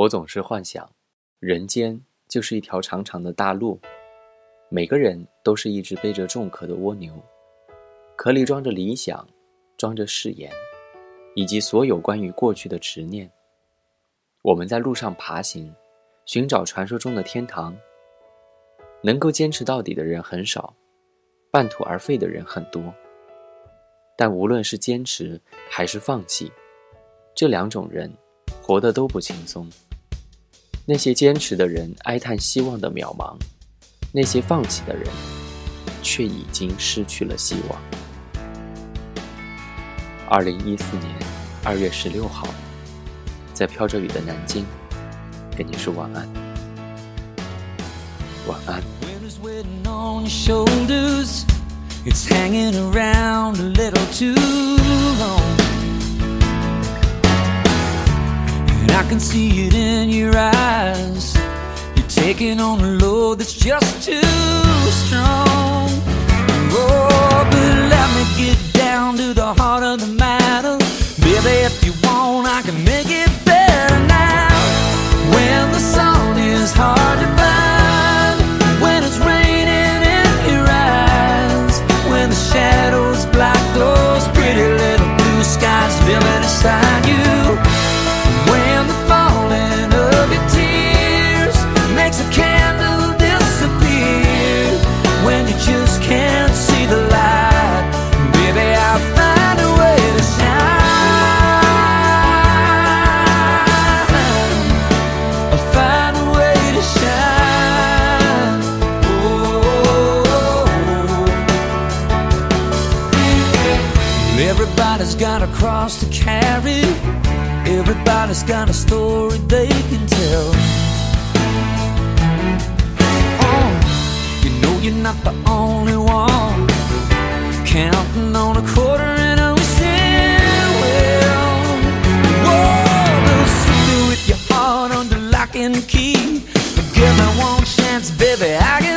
我总是幻想，人间就是一条长长的大路，每个人都是一只背着重壳的蜗牛，壳里装着理想，装着誓言，以及所有关于过去的执念。我们在路上爬行，寻找传说中的天堂。能够坚持到底的人很少，半途而废的人很多。但无论是坚持还是放弃，这两种人。活得都不轻松。那些坚持的人哀叹希望的渺茫，那些放弃的人却已经失去了希望。二零一四年二月十六号，在飘着雨的南京，跟你说晚安，晚安。I can see it in your eyes. You're taking on a load that's just too strong. Oh, but let me get down to the heart of the matter. Baby, if you want, I can make it better Everybody's got a cross to carry. Everybody's got a story they can tell. Oh, you know you're not the only one counting on a quarter in a well. Whoa, sit with your heart under lock and key. Give me one chance, baby. I